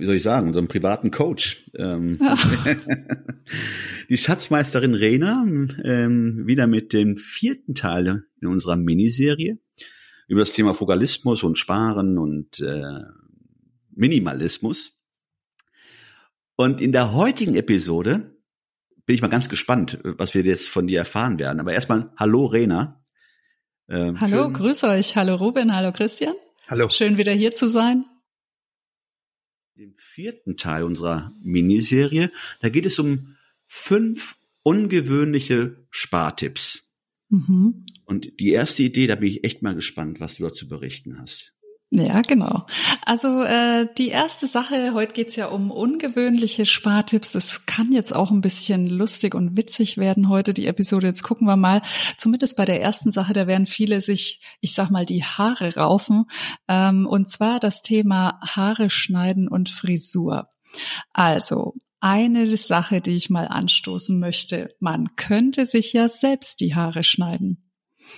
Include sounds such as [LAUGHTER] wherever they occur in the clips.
wie soll ich sagen, unseren privaten Coach, ähm, [LAUGHS] die Schatzmeisterin Rena, ähm, wieder mit dem vierten Teil in unserer Miniserie über das Thema Fugalismus und Sparen und äh, Minimalismus. Und in der heutigen Episode bin ich mal ganz gespannt, was wir jetzt von dir erfahren werden. Aber erstmal, hallo Rena. Ähm, hallo, schön. grüß euch. Hallo Ruben, hallo Christian. Hallo. Schön wieder hier zu sein. Im vierten Teil unserer Miniserie, da geht es um fünf ungewöhnliche Spartipps. Mhm. Und die erste Idee, da bin ich echt mal gespannt, was du dazu berichten hast. Ja, genau. Also äh, die erste Sache, heute geht's ja um ungewöhnliche Spartipps. Das kann jetzt auch ein bisschen lustig und witzig werden heute, die Episode. Jetzt gucken wir mal. Zumindest bei der ersten Sache, da werden viele sich, ich sag mal, die Haare raufen. Ähm, und zwar das Thema Haare schneiden und Frisur. Also, eine Sache, die ich mal anstoßen möchte. Man könnte sich ja selbst die Haare schneiden.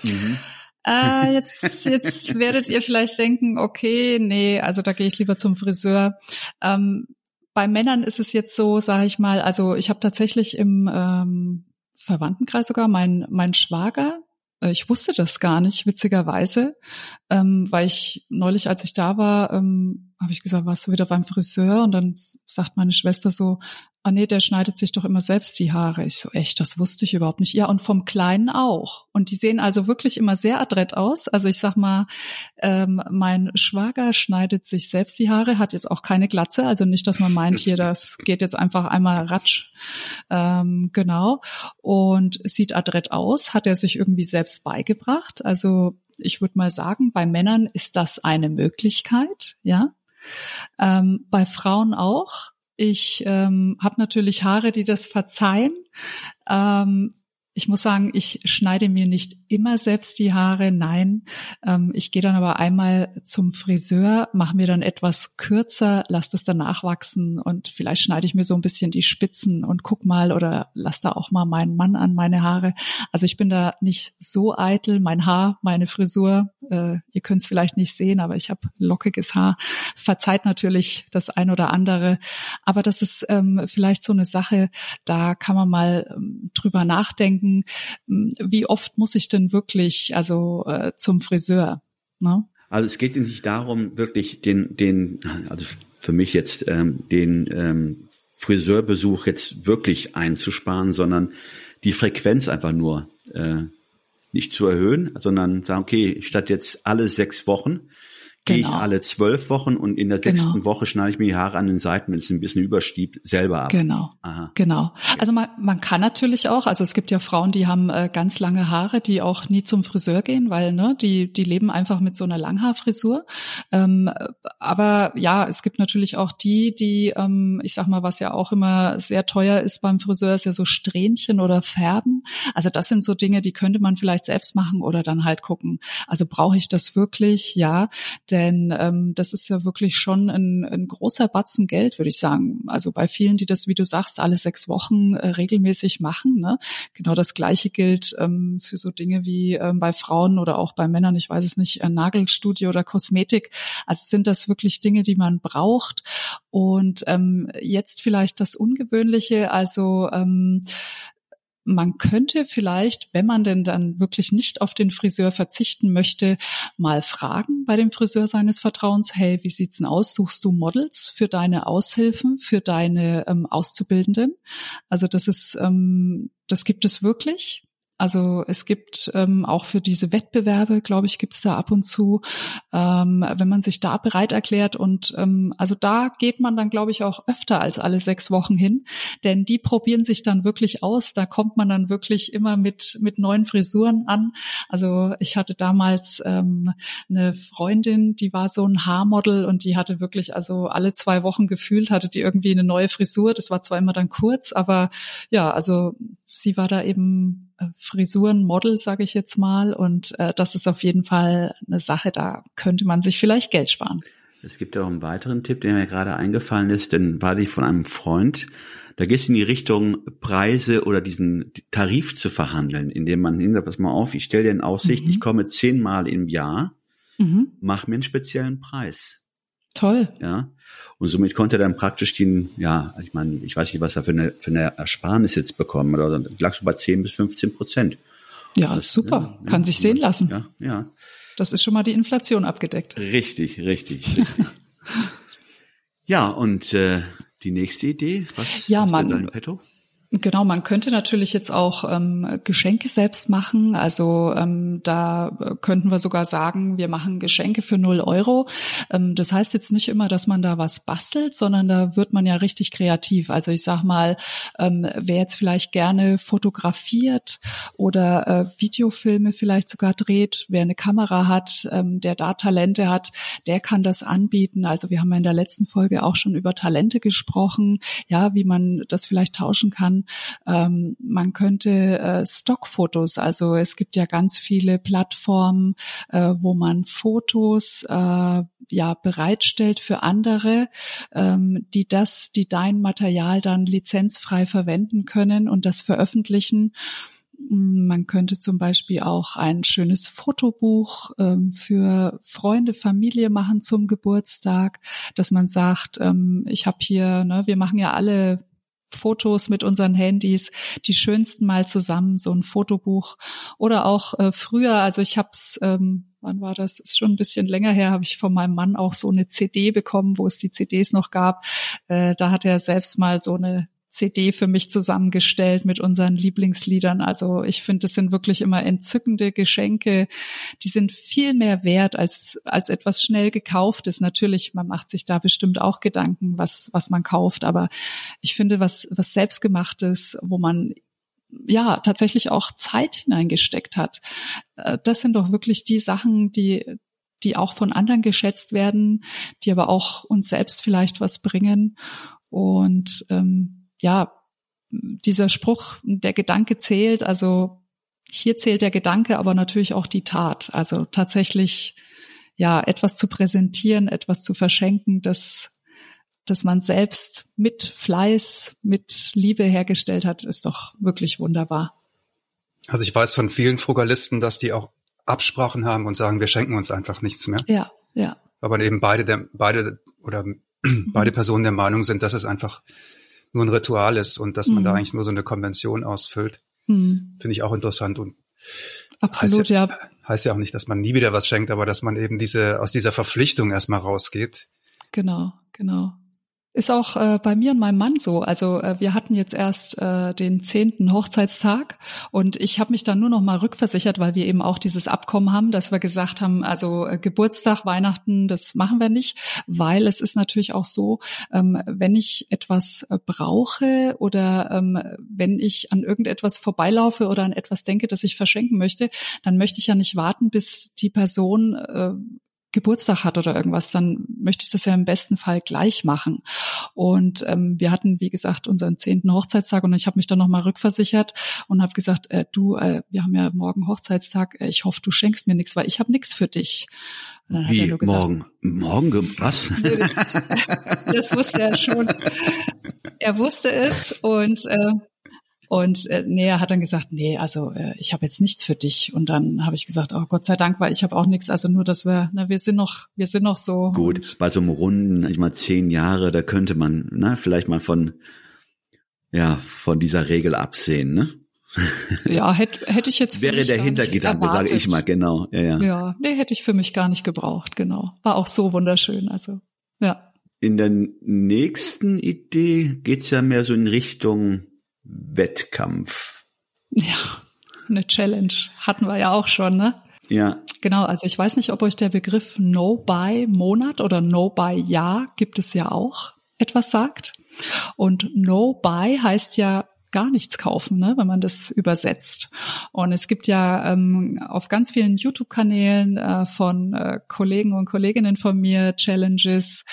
Mhm. Äh, jetzt, jetzt [LAUGHS] werdet ihr vielleicht denken, okay, nee, also da gehe ich lieber zum Friseur. Ähm, bei Männern ist es jetzt so, sage ich mal, also ich habe tatsächlich im ähm, Verwandtenkreis sogar mein, mein Schwager, äh, ich wusste das gar nicht, witzigerweise, ähm, weil ich neulich, als ich da war, ähm, habe ich gesagt, warst du wieder beim Friseur? Und dann sagt meine Schwester so, ah nee, der schneidet sich doch immer selbst die Haare. Ich so, echt, das wusste ich überhaupt nicht. Ja, und vom Kleinen auch. Und die sehen also wirklich immer sehr adrett aus. Also ich sag mal, ähm, mein Schwager schneidet sich selbst die Haare, hat jetzt auch keine Glatze. Also nicht, dass man meint, hier, das [LAUGHS] geht jetzt einfach einmal ratsch. Ähm, genau. Und sieht adrett aus, hat er sich irgendwie selbst beigebracht. Also ich würde mal sagen, bei Männern ist das eine Möglichkeit, ja. Ähm, bei Frauen auch. Ich ähm, habe natürlich Haare, die das verzeihen. Ähm, ich muss sagen, ich schneide mir nicht immer selbst die Haare. Nein, ähm, ich gehe dann aber einmal zum Friseur, mache mir dann etwas kürzer, lasse das dann nachwachsen und vielleicht schneide ich mir so ein bisschen die Spitzen und guck mal oder lass da auch mal meinen Mann an meine Haare. Also ich bin da nicht so eitel. Mein Haar, meine Frisur, äh, ihr könnt es vielleicht nicht sehen, aber ich habe lockiges Haar. Verzeiht natürlich das ein oder andere, aber das ist ähm, vielleicht so eine Sache, da kann man mal ähm, drüber nachdenken denken, hm, wie oft muss ich denn wirklich also äh, zum Friseur? Ne? Also es geht nicht darum, wirklich den, den, also für mich jetzt ähm, den ähm, Friseurbesuch jetzt wirklich einzusparen, sondern die Frequenz einfach nur äh, nicht zu erhöhen, sondern sagen, okay, statt jetzt alle sechs Wochen gehe genau. ich alle zwölf Wochen und in der genau. sechsten Woche schneide ich mir die Haare an den Seiten, wenn es ein bisschen überstiebt, selber ab. Genau. Aha. Genau. Also man, man kann natürlich auch, also es gibt ja Frauen, die haben äh, ganz lange Haare, die auch nie zum Friseur gehen, weil ne, die, die leben einfach mit so einer Langhaarfrisur. Ähm, aber ja, es gibt natürlich auch die, die, ähm, ich sag mal, was ja auch immer sehr teuer ist beim Friseur, ist ja so Strähnchen oder Färben. Also das sind so Dinge, die könnte man vielleicht selbst machen oder dann halt gucken. Also brauche ich das wirklich? Ja. Der denn ähm, das ist ja wirklich schon ein, ein großer Batzen Geld, würde ich sagen. Also bei vielen, die das, wie du sagst, alle sechs Wochen äh, regelmäßig machen. Ne? Genau das Gleiche gilt ähm, für so Dinge wie ähm, bei Frauen oder auch bei Männern, ich weiß es nicht, äh, Nagelstudio oder Kosmetik. Also sind das wirklich Dinge, die man braucht. Und ähm, jetzt vielleicht das Ungewöhnliche, also ähm, man könnte vielleicht, wenn man denn dann wirklich nicht auf den Friseur verzichten möchte, mal fragen bei dem Friseur seines Vertrauens, hey, wie sieht's denn aus? Suchst du Models für deine Aushilfen, für deine ähm, Auszubildenden? Also das ist, ähm, das gibt es wirklich. Also es gibt ähm, auch für diese Wettbewerbe, glaube ich, gibt es da ab und zu, ähm, wenn man sich da bereit erklärt. Und ähm, also da geht man dann, glaube ich, auch öfter als alle sechs Wochen hin, denn die probieren sich dann wirklich aus. Da kommt man dann wirklich immer mit mit neuen Frisuren an. Also ich hatte damals ähm, eine Freundin, die war so ein Haarmodel und die hatte wirklich also alle zwei Wochen gefühlt hatte die irgendwie eine neue Frisur. Das war zwar immer dann kurz, aber ja, also sie war da eben Frisurenmodel, sage ich jetzt mal. Und äh, das ist auf jeden Fall eine Sache, da könnte man sich vielleicht Geld sparen. Es gibt auch einen weiteren Tipp, der mir gerade eingefallen ist, denn war die von einem Freund. Da geht es in die Richtung, Preise oder diesen Tarif zu verhandeln, indem man hinter, pass mal auf, ich stelle dir in Aussicht, mhm. ich komme zehnmal im Jahr, mhm. mach mir einen speziellen Preis. Toll. Ja. Und somit konnte er dann praktisch den, ja, ich meine, ich weiß nicht, was er für eine, für eine Ersparnis jetzt bekommen hat, aber lag so bei 10 bis 15 Prozent. Ja, das, super. Ja, Kann ja, sich sehen lassen. Ja, ja. Das ist schon mal die Inflation abgedeckt. Richtig, richtig, [LAUGHS] richtig. ja, und äh, die nächste Idee, was ja, man, dein Petto? Genau, man könnte natürlich jetzt auch ähm, Geschenke selbst machen. Also ähm, da könnten wir sogar sagen, wir machen Geschenke für null Euro. Ähm, das heißt jetzt nicht immer, dass man da was bastelt, sondern da wird man ja richtig kreativ. Also ich sag mal, ähm, wer jetzt vielleicht gerne fotografiert oder äh, Videofilme vielleicht sogar dreht, wer eine Kamera hat, ähm, der da Talente hat, der kann das anbieten. Also wir haben ja in der letzten Folge auch schon über Talente gesprochen, ja, wie man das vielleicht tauschen kann ähm, man könnte äh, Stockfotos, also es gibt ja ganz viele Plattformen, äh, wo man Fotos äh, ja bereitstellt für andere, ähm, die das, die dein Material dann lizenzfrei verwenden können und das veröffentlichen. Man könnte zum Beispiel auch ein schönes Fotobuch ähm, für Freunde, Familie machen zum Geburtstag, dass man sagt, ähm, ich habe hier, ne, wir machen ja alle Fotos mit unseren Handys, die schönsten mal zusammen, so ein Fotobuch. Oder auch äh, früher, also ich habe es, ähm, wann war das? Ist schon ein bisschen länger her, habe ich von meinem Mann auch so eine CD bekommen, wo es die CDs noch gab. Äh, da hat er selbst mal so eine CD für mich zusammengestellt mit unseren Lieblingsliedern. Also ich finde, es sind wirklich immer entzückende Geschenke. Die sind viel mehr wert als, als etwas schnell gekauftes. Natürlich, man macht sich da bestimmt auch Gedanken, was, was man kauft. Aber ich finde, was, was selbstgemachtes, wo man ja tatsächlich auch Zeit hineingesteckt hat. Äh, das sind doch wirklich die Sachen, die die auch von anderen geschätzt werden, die aber auch uns selbst vielleicht was bringen. Und ähm, ja, dieser Spruch, der Gedanke zählt, also hier zählt der Gedanke, aber natürlich auch die Tat. Also tatsächlich, ja, etwas zu präsentieren, etwas zu verschenken, das, das man selbst mit Fleiß, mit Liebe hergestellt hat, ist doch wirklich wunderbar. Also ich weiß von vielen Frugalisten, dass die auch Absprachen haben und sagen, wir schenken uns einfach nichts mehr. Ja, ja. Aber eben beide, der, beide oder [CLEARS THROAT] beide Personen der Meinung sind, dass es einfach nur ein Ritual ist und dass man da mhm. eigentlich nur so eine Konvention ausfüllt. Mhm. Finde ich auch interessant und Absolut, heißt ja, ja. Heißt ja auch nicht, dass man nie wieder was schenkt, aber dass man eben diese, aus dieser Verpflichtung erstmal rausgeht. Genau, genau. Ist auch äh, bei mir und meinem Mann so. Also äh, wir hatten jetzt erst äh, den zehnten Hochzeitstag und ich habe mich dann nur noch mal rückversichert, weil wir eben auch dieses Abkommen haben, dass wir gesagt haben, also äh, Geburtstag, Weihnachten, das machen wir nicht, weil es ist natürlich auch so, ähm, wenn ich etwas äh, brauche oder ähm, wenn ich an irgendetwas vorbeilaufe oder an etwas denke, das ich verschenken möchte, dann möchte ich ja nicht warten, bis die Person äh, Geburtstag hat oder irgendwas, dann möchte ich das ja im besten Fall gleich machen. Und ähm, wir hatten, wie gesagt, unseren zehnten Hochzeitstag und ich habe mich dann nochmal rückversichert und habe gesagt, äh, du, äh, wir haben ja morgen Hochzeitstag, äh, ich hoffe, du schenkst mir nichts, weil ich habe nichts für dich. Wie, gesagt, morgen? Morgen? Was? [LAUGHS] das wusste er schon. Er wusste es und äh, und äh, nee, er hat dann gesagt, nee, also äh, ich habe jetzt nichts für dich. Und dann habe ich gesagt, oh Gott sei Dank, weil ich habe auch nichts. Also nur, dass wir, na, wir sind noch, wir sind noch so. Gut, bei so einem runden, ich mal zehn Jahre, da könnte man, na, vielleicht mal von, ja, von dieser Regel absehen, ne? [LAUGHS] Ja, hätte hätte ich jetzt. Wäre der Hintergedanke, sage ich mal, genau. Ja, ja. ja, nee, hätte ich für mich gar nicht gebraucht, genau. War auch so wunderschön, also, ja. In der nächsten Idee geht's ja mehr so in Richtung Wettkampf. Ja. eine Challenge. Hatten wir ja auch schon, ne? Ja. Genau, also ich weiß nicht, ob euch der Begriff No-Buy-Monat oder No-Buy-Jahr gibt es ja auch etwas sagt. Und No-Buy heißt ja gar nichts kaufen, ne, wenn man das übersetzt. Und es gibt ja ähm, auf ganz vielen YouTube-Kanälen äh, von äh, Kollegen und Kolleginnen von mir Challenges,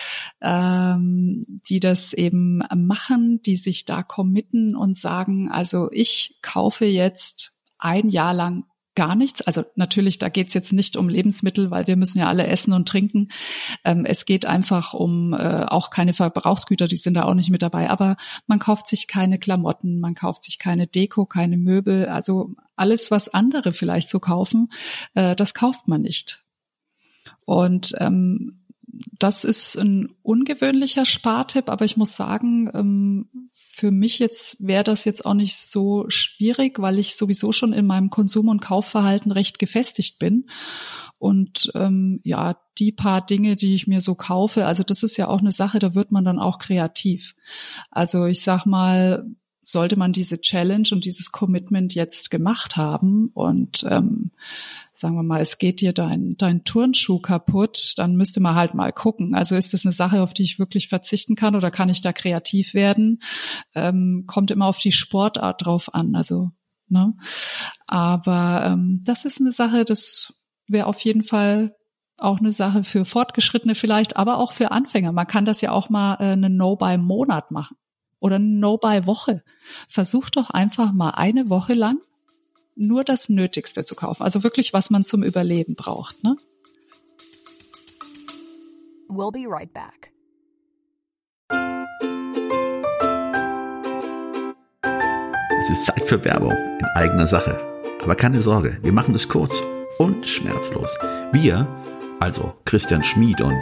ähm, die das eben machen, die sich da committen und sagen, also ich kaufe jetzt ein Jahr lang gar nichts. Also natürlich, da geht's jetzt nicht um Lebensmittel, weil wir müssen ja alle essen und trinken. Ähm, es geht einfach um äh, auch keine Verbrauchsgüter, die sind da auch nicht mit dabei. Aber man kauft sich keine Klamotten, man kauft sich keine Deko, keine Möbel. Also alles, was andere vielleicht so kaufen, äh, das kauft man nicht. Und ähm, das ist ein ungewöhnlicher Spartipp, aber ich muss sagen, ähm, für mich jetzt wäre das jetzt auch nicht so schwierig, weil ich sowieso schon in meinem Konsum- und Kaufverhalten recht gefestigt bin. Und ähm, ja, die paar Dinge, die ich mir so kaufe, also das ist ja auch eine Sache, da wird man dann auch kreativ. Also ich sag mal, sollte man diese Challenge und dieses Commitment jetzt gemacht haben und ähm, sagen wir mal, es geht dir dein, dein Turnschuh kaputt, dann müsste man halt mal gucken. Also ist das eine Sache, auf die ich wirklich verzichten kann oder kann ich da kreativ werden? Ähm, kommt immer auf die Sportart drauf an. Also, ne? Aber ähm, das ist eine Sache, das wäre auf jeden Fall auch eine Sache für Fortgeschrittene vielleicht, aber auch für Anfänger. Man kann das ja auch mal äh, eine No-Buy-Monat machen oder eine No-Buy-Woche. Versuch doch einfach mal eine Woche lang nur das Nötigste zu kaufen. Also wirklich, was man zum Überleben braucht. Ne? We'll be right back. Es ist Zeit für Werbung in eigener Sache. Aber keine Sorge, wir machen es kurz und schmerzlos. Wir, also Christian Schmid und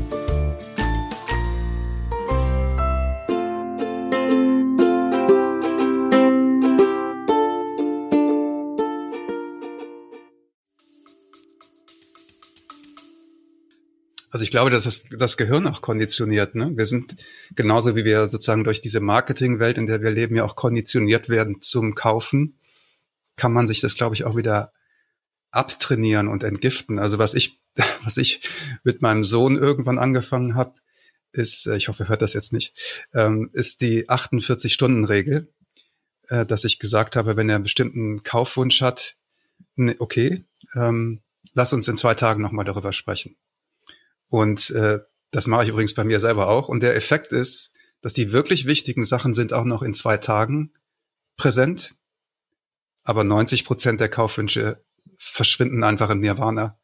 Also ich glaube, dass es das Gehirn auch konditioniert. Ne? Wir sind genauso wie wir sozusagen durch diese Marketingwelt, in der wir leben, ja auch konditioniert werden zum Kaufen, kann man sich das, glaube ich, auch wieder abtrainieren und entgiften. Also was ich, [LAUGHS] was ich mit meinem Sohn irgendwann angefangen habe, ist, äh, ich hoffe, er hört das jetzt nicht, ähm, ist die 48-Stunden-Regel, äh, dass ich gesagt habe, wenn er einen bestimmten Kaufwunsch hat, ne, okay, ähm, lass uns in zwei Tagen nochmal darüber sprechen. Und äh, das mache ich übrigens bei mir selber auch. Und der Effekt ist, dass die wirklich wichtigen Sachen sind auch noch in zwei Tagen präsent. Aber 90 Prozent der Kaufwünsche verschwinden einfach im Nirvana,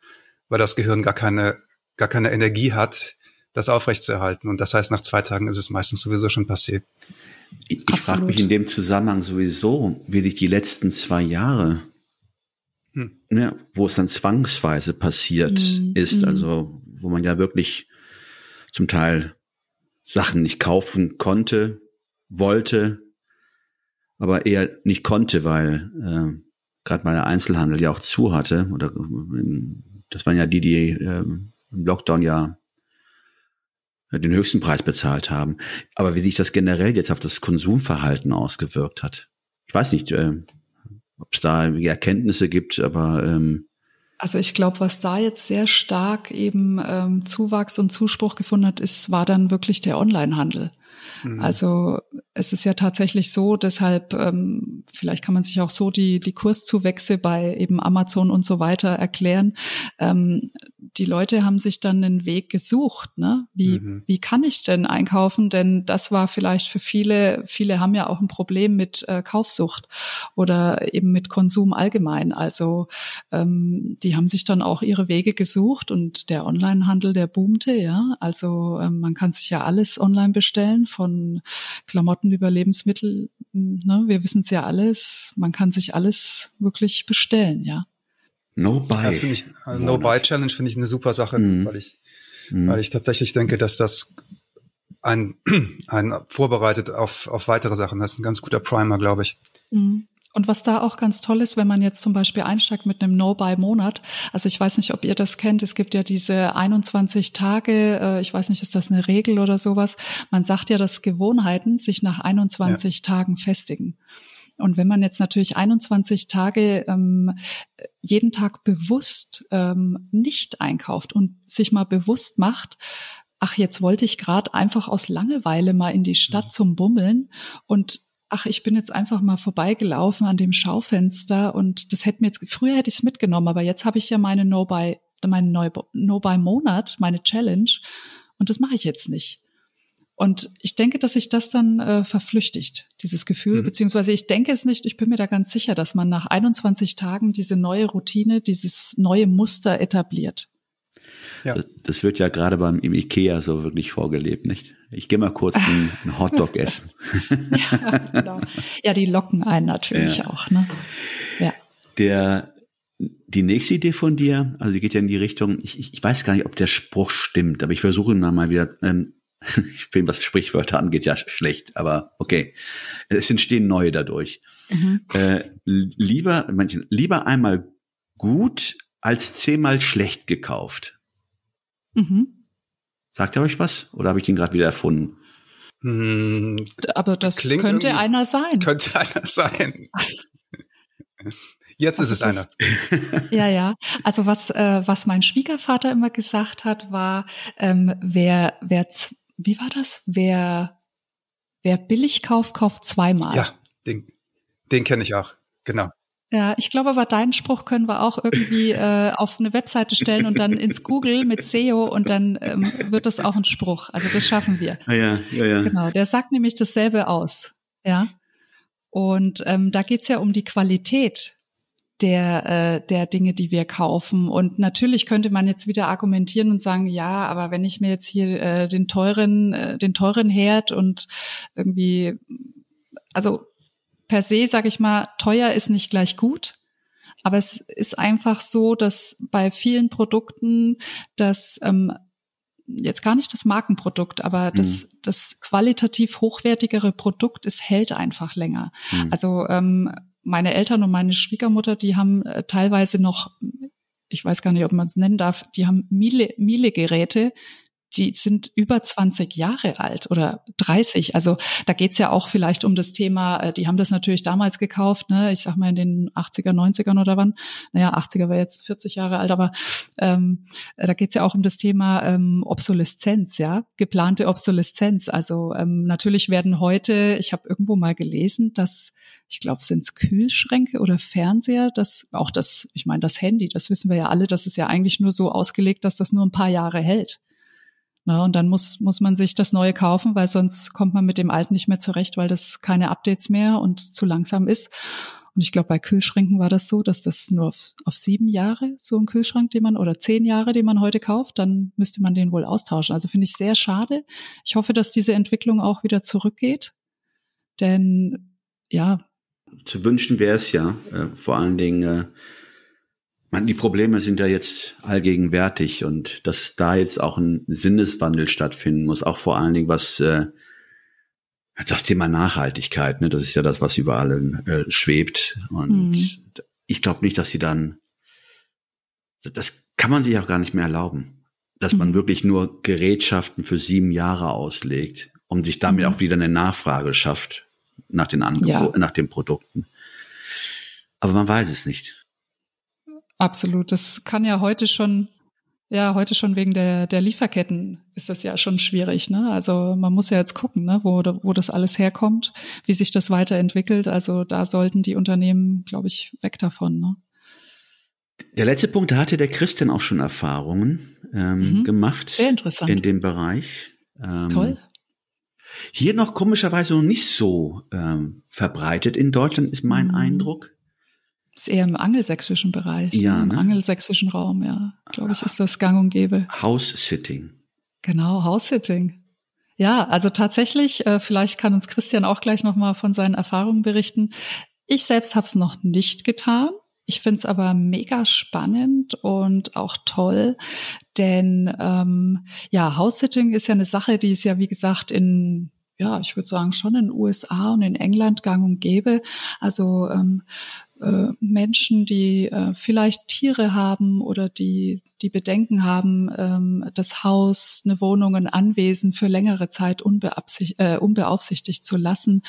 weil das Gehirn gar keine, gar keine Energie hat, das aufrechtzuerhalten. Und das heißt, nach zwei Tagen ist es meistens sowieso schon passé. Ich, ich frage mich in dem Zusammenhang sowieso, wie sich die letzten zwei Jahre, hm. ja, wo es dann zwangsweise passiert hm. ist, hm. also wo man ja wirklich zum Teil Sachen nicht kaufen konnte, wollte, aber eher nicht konnte, weil äh, gerade mal der Einzelhandel ja auch zu hatte. Oder das waren ja die, die äh, im Lockdown ja den höchsten Preis bezahlt haben. Aber wie sich das generell jetzt auf das Konsumverhalten ausgewirkt hat. Ich weiß nicht, äh, ob es da Erkenntnisse gibt, aber ähm, also ich glaube, was da jetzt sehr stark eben ähm, Zuwachs und Zuspruch gefunden hat, ist, war dann wirklich der Onlinehandel. Mhm. Also es ist ja tatsächlich so, deshalb ähm, vielleicht kann man sich auch so die die Kurszuwächse bei eben Amazon und so weiter erklären. Ähm, die Leute haben sich dann einen Weg gesucht, ne? Wie mhm. wie kann ich denn einkaufen? Denn das war vielleicht für viele viele haben ja auch ein Problem mit äh, Kaufsucht oder eben mit Konsum allgemein. Also ähm, die haben sich dann auch ihre Wege gesucht und der Onlinehandel der boomte, ja. Also ähm, man kann sich ja alles online bestellen von Klamotten über Lebensmittel. Ne? Wir wissen es ja alles. Man kann sich alles wirklich bestellen, ja. No Buy. Das finde ich, also No Buy Challenge finde ich eine super Sache, mhm. weil ich, mhm. weil ich tatsächlich denke, dass das ein, [CLEARS THROAT] ein vorbereitet auf, auf weitere Sachen. Das ist ein ganz guter Primer, glaube ich. Mhm. Und was da auch ganz toll ist, wenn man jetzt zum Beispiel einsteigt mit einem No-Buy-Monat, also ich weiß nicht, ob ihr das kennt, es gibt ja diese 21 Tage, äh, ich weiß nicht, ist das eine Regel oder sowas? Man sagt ja, dass Gewohnheiten sich nach 21 ja. Tagen festigen. Und wenn man jetzt natürlich 21 Tage ähm, jeden Tag bewusst ähm, nicht einkauft und sich mal bewusst macht, ach, jetzt wollte ich gerade einfach aus Langeweile mal in die Stadt mhm. zum Bummeln und ach, ich bin jetzt einfach mal vorbeigelaufen an dem Schaufenster und das hätte mir jetzt, früher hätte ich es mitgenommen, aber jetzt habe ich ja meine No-Buy, meinen No-Buy-Monat, meine Challenge und das mache ich jetzt nicht. Und ich denke, dass sich das dann äh, verflüchtigt, dieses Gefühl, mhm. beziehungsweise ich denke es nicht, ich bin mir da ganz sicher, dass man nach 21 Tagen diese neue Routine, dieses neue Muster etabliert. Ja. Das wird ja gerade beim im Ikea so wirklich vorgelebt, nicht? Ich gehe mal kurz einen, einen Hotdog [LAUGHS] essen. ja, genau. ja, die locken einen natürlich ja. auch. Ne? Ja. Der, die nächste Idee von dir, also die geht ja in die Richtung, ich, ich weiß gar nicht, ob der Spruch stimmt, aber ich versuche ihn mal wieder, ähm, [LAUGHS] ich bin, was Sprichwörter angeht, ja schlecht, aber okay. Es entstehen neue dadurch. Mhm. Äh, lieber, manchen, lieber einmal gut als zehnmal schlecht gekauft. Mhm. Sagt er euch was? Oder habe ich den gerade wieder erfunden? Hm, Aber das könnte einer sein. Könnte [LAUGHS] einer sein. [LAUGHS] Jetzt also ist es das, einer. [LAUGHS] Ja, ja. Also was, äh, was mein Schwiegervater immer gesagt hat, war, ähm, wer, wer, wie war das? Wer, wer billig kauft, kauft zweimal. Ja, den, den kenne ich auch. Genau. Ja, ich glaube aber deinen Spruch können wir auch irgendwie äh, auf eine Webseite stellen und dann ins Google mit SEO und dann ähm, wird das auch ein Spruch. Also das schaffen wir. Ah, ja, ja, ja. Genau, der sagt nämlich dasselbe aus. Ja. Und ähm, da geht's ja um die Qualität der, äh, der Dinge, die wir kaufen. Und natürlich könnte man jetzt wieder argumentieren und sagen, ja, aber wenn ich mir jetzt hier äh, den teuren, äh, den teuren Herd und irgendwie, also per se, sage ich mal, teuer ist nicht gleich gut. Aber es ist einfach so, dass bei vielen Produkten das ähm, jetzt gar nicht das Markenprodukt, aber das, mhm. das qualitativ hochwertigere Produkt, es hält einfach länger. Mhm. Also ähm, meine Eltern und meine Schwiegermutter, die haben äh, teilweise noch, ich weiß gar nicht, ob man es nennen darf, die haben Miele-Geräte, die sind über 20 Jahre alt oder 30. Also da geht's ja auch vielleicht um das Thema, äh, die haben das natürlich damals gekauft, ne? ich sag mal in den 80er, 90ern oder wann. Naja, 80er war jetzt 40 Jahre alt, aber ähm, da geht's ja auch um das Thema ähm, Obsoleszenz, ja, geplante Obsoleszenz. Also ähm, natürlich werden heute, ich habe irgendwo mal gelesen, dass ich glaube, sind's Kühlschränke oder Fernseher, das auch das, ich meine, das Handy, das wissen wir ja alle, das ist ja eigentlich nur so ausgelegt, dass das nur ein paar Jahre hält. Na, und dann muss, muss man sich das Neue kaufen, weil sonst kommt man mit dem Alten nicht mehr zurecht, weil das keine Updates mehr und zu langsam ist. Und ich glaube, bei Kühlschränken war das so, dass das nur auf, auf sieben Jahre, so ein Kühlschrank, den man, oder zehn Jahre, den man heute kauft, dann müsste man den wohl austauschen. Also finde ich sehr schade. Ich hoffe, dass diese Entwicklung auch wieder zurückgeht. Denn ja. Zu wünschen wäre es ja, äh, vor allen Dingen, äh, man, die Probleme sind ja jetzt allgegenwärtig und dass da jetzt auch ein Sinneswandel stattfinden muss, auch vor allen Dingen was äh, das Thema Nachhaltigkeit, ne, das ist ja das, was überall äh, schwebt. Und mhm. ich glaube nicht, dass sie dann, das kann man sich auch gar nicht mehr erlauben, dass mhm. man wirklich nur Gerätschaften für sieben Jahre auslegt, um sich damit mhm. auch wieder eine Nachfrage schafft nach den Angeboten, ja. nach den Produkten. Aber man weiß es nicht. Absolut. Das kann ja heute schon Ja, heute schon wegen der, der Lieferketten ist das ja schon schwierig. Ne? Also man muss ja jetzt gucken, ne, wo, wo das alles herkommt, wie sich das weiterentwickelt. Also da sollten die Unternehmen, glaube ich, weg davon. Ne? Der letzte Punkt, da hatte der Christian auch schon Erfahrungen ähm, mhm. gemacht Sehr interessant. in dem Bereich. Ähm, Toll. Hier noch komischerweise noch nicht so ähm, verbreitet in Deutschland, ist mein mhm. Eindruck. Ist eher im angelsächsischen Bereich, ja, ne? im ne? angelsächsischen Raum, ja. Glaube ich, ist das gang und gäbe. House-Sitting. Genau, House-Sitting. Ja, also tatsächlich, äh, vielleicht kann uns Christian auch gleich nochmal von seinen Erfahrungen berichten. Ich selbst habe es noch nicht getan. Ich finde es aber mega spannend und auch toll, denn ähm, ja, House-Sitting ist ja eine Sache, die ist ja, wie gesagt, in ja, ich würde sagen, schon in den USA und in England gang und gäbe. Also ähm, äh, Menschen, die äh, vielleicht Tiere haben oder die die Bedenken haben, ähm, das Haus, eine Wohnung, ein Anwesen für längere Zeit äh, unbeaufsichtigt zu lassen,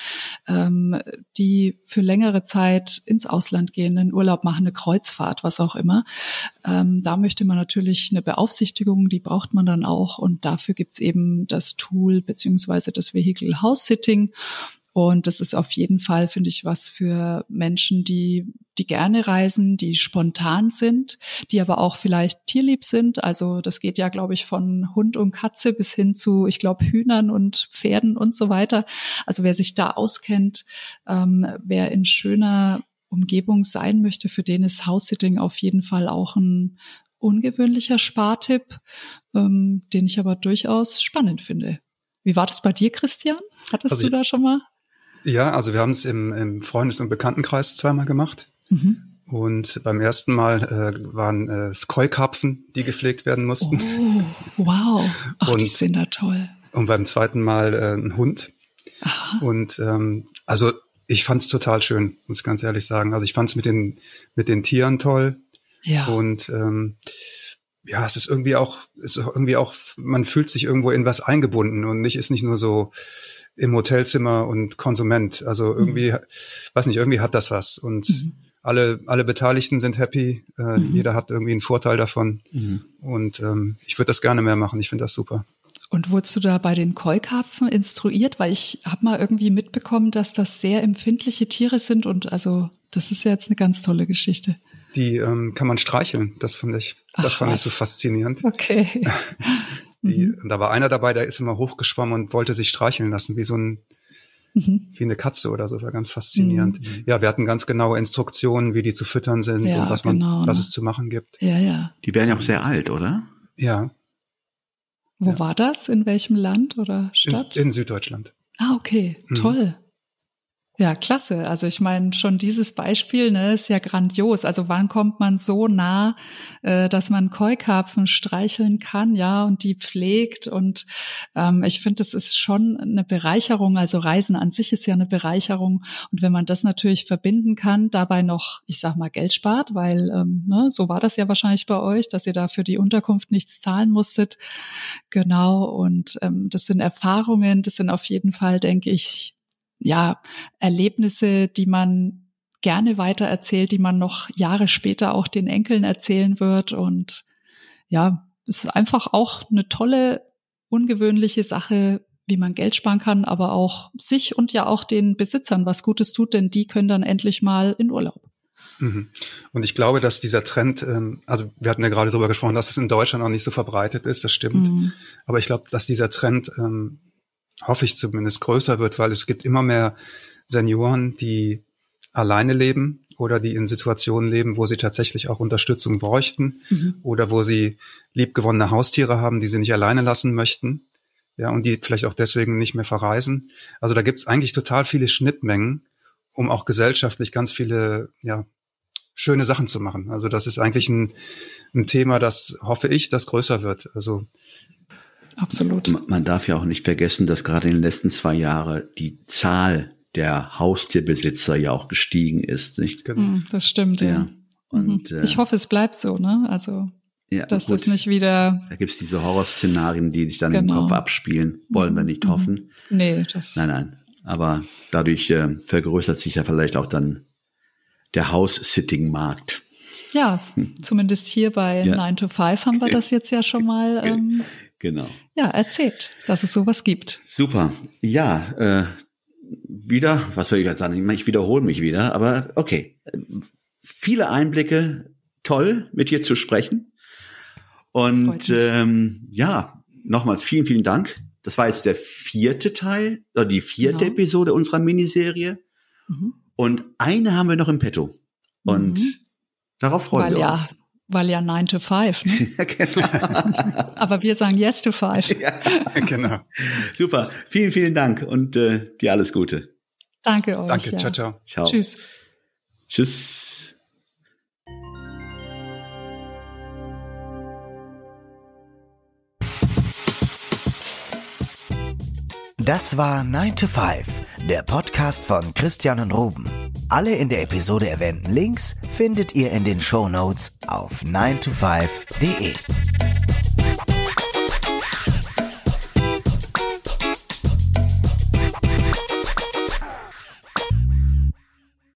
ähm, die für längere Zeit ins Ausland gehen, einen Urlaub machen, eine Kreuzfahrt, was auch immer. Ähm, da möchte man natürlich eine Beaufsichtigung, die braucht man dann auch und dafür gibt's eben das Tool beziehungsweise das Vehicle House Sitting. Und das ist auf jeden Fall, finde ich, was für Menschen, die, die gerne reisen, die spontan sind, die aber auch vielleicht tierlieb sind. Also das geht ja, glaube ich, von Hund und Katze bis hin zu, ich glaube, Hühnern und Pferden und so weiter. Also wer sich da auskennt, ähm, wer in schöner Umgebung sein möchte, für den ist House-Sitting auf jeden Fall auch ein ungewöhnlicher Spartipp, ähm, den ich aber durchaus spannend finde. Wie war das bei dir, Christian? Hattest also du da schon mal? Ja, also wir haben es im, im Freundes- und Bekanntenkreis zweimal gemacht. Mhm. Und beim ersten Mal äh, waren äh, Skoi-Karpfen, die gepflegt werden mussten. Oh, wow. Ach, und, die sind da toll. Und beim zweiten Mal äh, ein Hund. Aha. Und ähm, also ich fand es total schön, muss ich ganz ehrlich sagen. Also ich fand es mit den, mit den Tieren toll. Ja. Und ähm, ja, es ist irgendwie auch, ist irgendwie auch, man fühlt sich irgendwo in was eingebunden und nicht ist nicht nur so im Hotelzimmer und Konsument. Also irgendwie, mhm. weiß nicht, irgendwie hat das was. Und mhm. alle, alle Beteiligten sind happy. Äh, mhm. Jeder hat irgendwie einen Vorteil davon. Mhm. Und ähm, ich würde das gerne mehr machen. Ich finde das super. Und wurdest du da bei den Keukarpfen instruiert? Weil ich habe mal irgendwie mitbekommen, dass das sehr empfindliche Tiere sind. Und also, das ist ja jetzt eine ganz tolle Geschichte. Die ähm, kann man streicheln. Das fand ich, das Ach, fand was? ich so faszinierend. Okay. [LAUGHS] Die, mhm. Da war einer dabei, der ist immer hochgeschwommen und wollte sich streicheln lassen, wie so ein, mhm. wie eine Katze oder so, war ganz faszinierend. Mhm. Ja, wir hatten ganz genaue Instruktionen, wie die zu füttern sind ja, und was man, genau, was ne? es zu machen gibt. Ja, ja. Die werden ja auch sehr alt, oder? Ja. Wo ja. war das? In welchem Land oder Stadt? In, in Süddeutschland. Ah, okay, mhm. toll. Ja, klasse. Also ich meine, schon dieses Beispiel ne, ist ja grandios. Also wann kommt man so nah, äh, dass man Keukarpfen streicheln kann, ja, und die pflegt. Und ähm, ich finde, das ist schon eine Bereicherung. Also Reisen an sich ist ja eine Bereicherung. Und wenn man das natürlich verbinden kann, dabei noch, ich sag mal, Geld spart, weil ähm, ne, so war das ja wahrscheinlich bei euch, dass ihr da für die Unterkunft nichts zahlen musstet. Genau. Und ähm, das sind Erfahrungen, das sind auf jeden Fall, denke ich, ja, Erlebnisse, die man gerne weitererzählt, die man noch Jahre später auch den Enkeln erzählen wird. Und ja, es ist einfach auch eine tolle, ungewöhnliche Sache, wie man Geld sparen kann, aber auch sich und ja auch den Besitzern was Gutes tut, denn die können dann endlich mal in Urlaub. Mhm. Und ich glaube, dass dieser Trend, ähm, also wir hatten ja gerade darüber gesprochen, dass es in Deutschland noch nicht so verbreitet ist, das stimmt. Mhm. Aber ich glaube, dass dieser Trend ähm, hoffe ich zumindest, größer wird, weil es gibt immer mehr Senioren, die alleine leben oder die in Situationen leben, wo sie tatsächlich auch Unterstützung bräuchten mhm. oder wo sie liebgewonnene Haustiere haben, die sie nicht alleine lassen möchten. Ja, und die vielleicht auch deswegen nicht mehr verreisen. Also da gibt es eigentlich total viele Schnittmengen, um auch gesellschaftlich ganz viele, ja, schöne Sachen zu machen. Also das ist eigentlich ein, ein Thema, das hoffe ich, das größer wird. Also Absolut. Man darf ja auch nicht vergessen, dass gerade in den letzten zwei Jahren die Zahl der Haustierbesitzer ja auch gestiegen ist, nicht? Genau. Das stimmt, ja. ja. Und, mhm. ich hoffe, es bleibt so, ne? Also, ja, dass gut. das nicht wieder. Da gibt's diese Horrorszenarien, die sich dann genau. im Kopf abspielen. Wollen wir nicht mhm. hoffen. Nee, das. Nein, nein. Aber dadurch äh, vergrößert sich ja vielleicht auch dann der House-Sitting-Markt. Ja, zumindest hier bei ja. 9 to 5 haben wir [LAUGHS] das jetzt ja schon mal ähm, genau. ja, erzählt, dass es sowas gibt. Super. Ja, äh, wieder, was soll ich jetzt sagen? Ich wiederhole mich wieder, aber okay. Viele Einblicke, toll, mit dir zu sprechen. Und ähm, ja, nochmals vielen, vielen Dank. Das war jetzt der vierte Teil, oder die vierte genau. Episode unserer Miniserie. Mhm. Und eine haben wir noch im Petto. Und mhm. darauf freuen Weil wir ja, uns. Weil ja 9 to 5. Ne? [LAUGHS] ja, genau. [LAUGHS] Aber wir sagen Yes to 5. ja, genau. Super. Vielen, vielen Dank und äh, dir alles Gute. Danke euch. Danke. Ja. Ciao, ciao. Ciao. Tschüss. Tschüss. Das war 9 to 5, der Podcast von Christian und Ruben. Alle in der Episode erwähnten Links findet ihr in den Show Notes auf 9to5.de.